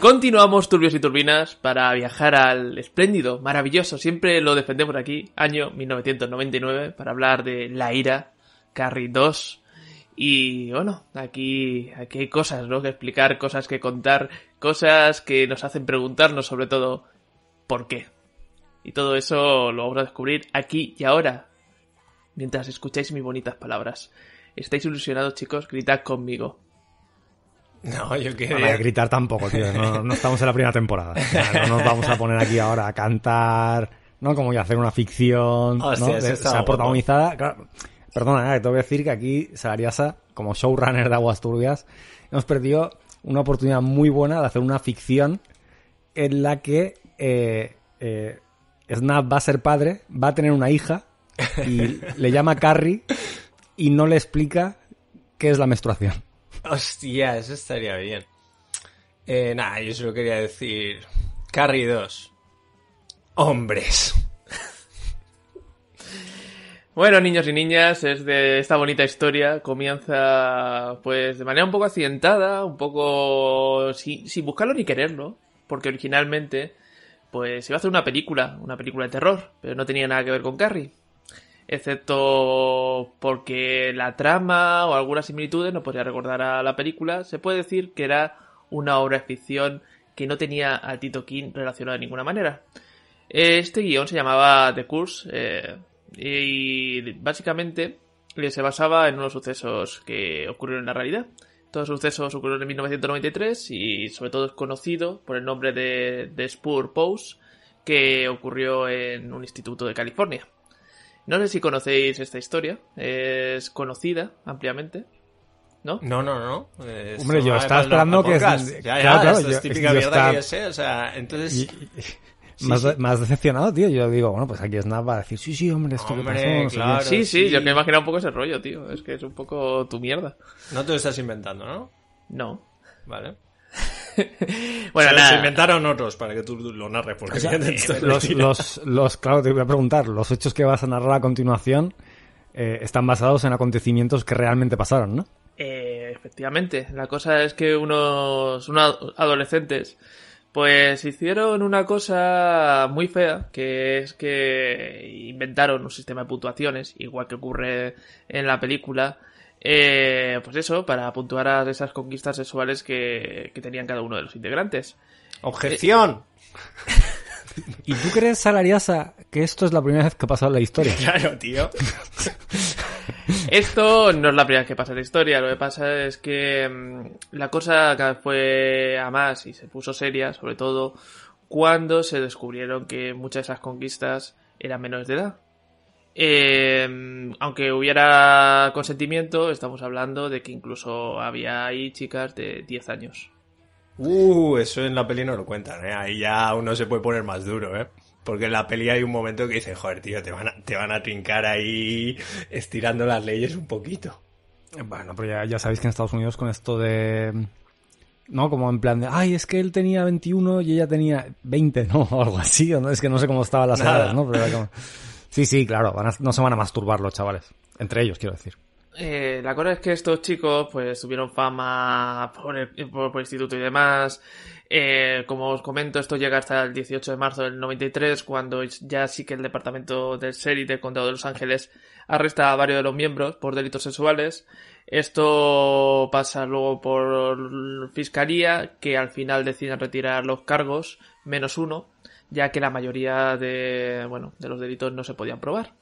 Continuamos turbios y turbinas para viajar al espléndido, maravilloso, siempre lo defendemos aquí, año 1999, para hablar de La Ira, Carrie 2. Y bueno, aquí, aquí hay cosas, ¿no? Que explicar, cosas que contar, cosas que nos hacen preguntarnos sobre todo por qué. Y todo eso lo vamos a descubrir aquí y ahora, mientras escucháis mis bonitas palabras. ¿Estáis ilusionados, chicos? Gritad conmigo. No, yo quería... gritar tampoco, tío. No, no estamos en la primera temporada. O sea, no nos vamos a poner aquí ahora a cantar, ¿no? Como que hacer una ficción, Hostia, ¿no? De- sea protagonizada. Claro, perdona, eh, tengo que decir que aquí Salariasa, como showrunner de Aguas Turbias, hemos perdido una oportunidad muy buena de hacer una ficción en la que eh, eh, Snap va a ser padre, va a tener una hija y le llama Carrie y no le explica qué es la menstruación. Hostia, eso estaría bien. Eh, nada, yo solo quería decir... Carrie 2. Hombres. Bueno, niños y niñas, es de esta bonita historia. Comienza, pues, de manera un poco accidentada, un poco sin, sin buscarlo ni quererlo. Porque originalmente, pues, iba a hacer una película, una película de terror, pero no tenía nada que ver con Carrie. Excepto porque la trama o algunas similitudes no podría recordar a la película. Se puede decir que era una obra de ficción que no tenía a Tito King relacionado de ninguna manera. Este guion se llamaba The Curse eh, y básicamente se basaba en unos sucesos que ocurrieron en la realidad. Todos los sucesos ocurrieron en 1993 y sobre todo es conocido por el nombre de, de Spur Pose que ocurrió en un instituto de California. No sé si conocéis esta historia, es conocida ampliamente, ¿no? No, no, no. Eh, Hombre, yo estaba esperando que-. Ya, claro, ya, claro, esto yo- es típica mierda estaba- que yo sé, o sea, entonces... Y- Sí, más, sí. más decepcionado, tío. Yo digo, bueno, pues aquí Snap va a decir, sí, sí, hombre, esto que Hombre, pasó, sé qué". claro. sí, sí, sí. yo me imagino un poco ese rollo, tío. Es que es un poco tu mierda. No te lo estás inventando, ¿no? No. Vale. Bueno, Se nada. los inventaron otros para que tú lo narres, porque O sea, los, mentira. los, los, claro, te voy a preguntar, los hechos que vas a narrar a continuación eh, están basados en acontecimientos que realmente pasaron, ¿no? Eh, efectivamente, la cosa es que unos, unos adolescentes pues hicieron una cosa muy fea, que es que inventaron un sistema de puntuaciones, igual que ocurre en la película, eh, pues eso, para puntuar a esas conquistas sexuales que, que tenían cada uno de los integrantes. ¡Objeción! ¿Y tú crees, Salariasa, que esto es la primera vez que ha pasado en la historia? Claro, tío. Esto no es la primera vez que pasa en la historia, lo que pasa es que mm, la cosa cada vez fue a más y se puso seria, sobre todo cuando se descubrieron que muchas de esas conquistas eran menores de edad. Eh, aunque hubiera consentimiento, estamos hablando de que incluso había ahí chicas de 10 años. Uh, eso en la peli no lo cuentan, ¿eh? Ahí ya uno se puede poner más duro, ¿eh? Porque en la peli hay un momento que dice, joder, tío, te van a, te van a trincar ahí estirando las leyes un poquito. Bueno, pero ya, ya sabéis que en Estados Unidos con esto de... ¿No? Como en plan de, ay, es que él tenía 21 y ella tenía 20, ¿no? O algo así, ¿o no? Es que no sé cómo estaban las edades, ¿no? Pero era como... Sí, sí, claro, van a- no se van a masturbar los chavales. Entre ellos, quiero decir. eh, la cosa es que estos chicos pues tuvieron fama por el, instituto y demás. Eh, como os comento, esto llega hasta el 18 de marzo del 93, cuando ya sí que el departamento del sheriff del condado de Los Ángeles arresta a varios de los miembros por delitos sexuales. Esto pasa luego por fiscalía, que al final deciden retirar los cargos, menos uno, ya que la mayoría de, bueno, de los delitos no se podían probar.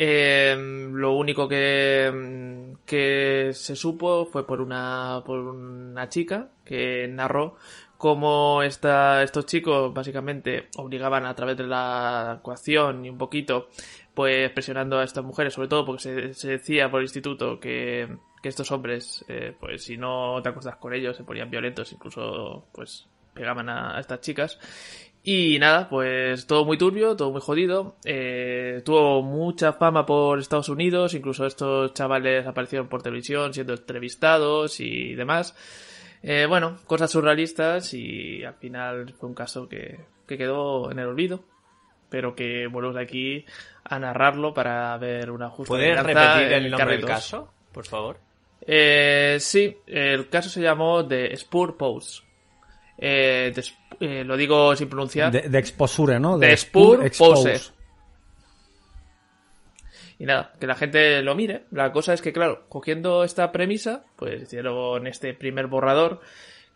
Eh, lo único que, que se supo fue por una, por una chica que narró cómo esta, estos chicos básicamente obligaban a través de la ecuación y un poquito, pues presionando a estas mujeres, sobre todo porque se, se decía por el instituto que, que estos hombres, eh, pues si no te acostas con ellos, se ponían violentos, incluso pues pegaban a estas chicas. Y nada, pues todo muy turbio, todo muy jodido. Eh, tuvo mucha fama por Estados Unidos, incluso estos chavales aparecieron por televisión siendo entrevistados y demás. Eh, bueno, cosas surrealistas y al final fue un caso que, que quedó en el olvido. Pero que volvemos aquí a narrarlo para ver una justa ¿Puedes repetir el nombre del caso, por favor? Eh, sí, el caso se llamó The Spur Pose. Eh, de eh, lo digo sin pronunciar. De, de exposure, ¿no? De expose. Pose. Y nada, que la gente lo mire. La cosa es que, claro, cogiendo esta premisa, pues hicieron este primer borrador.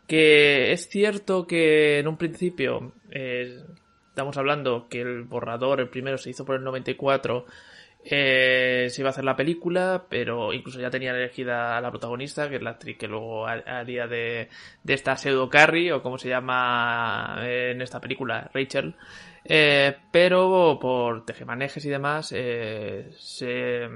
Que es cierto que en un principio eh, estamos hablando que el borrador, el primero, se hizo por el 94. Eh, se iba a hacer la película, pero incluso ya tenían elegida a la protagonista, que es la actriz que luego ha- haría de, de esta pseudo Carrie, o como se llama en esta película, Rachel. Eh, pero por tejemanejes y demás eh, se,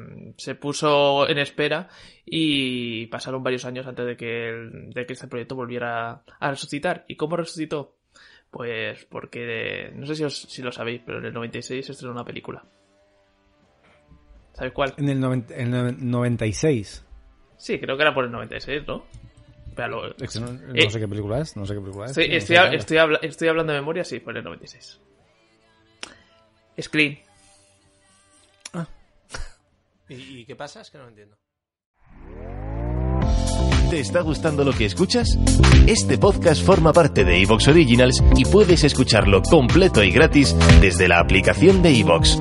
puso en espera y pasaron varios años antes de que, el- de que este proyecto volviera a resucitar. ¿Y cómo resucitó? Pues porque, no sé si, os- si lo sabéis, pero en el 96 se estrenó una película. ¿Sabéis cuál? En el, noven- en el 96. Sí, creo que era por el 96, ¿no? Es que no, no Eh, sé qué película es, no sé qué película es. Estoy, no estoy, habla. estoy habla- estoy hablando de memoria, sí, en el 96. Screen. ¿Y, y qué pasa? Es que no lo entiendo. ¿Te está gustando lo que escuchas? Este podcast forma parte de Evox Originals y puedes escucharlo completo y gratis desde la aplicación de Evox.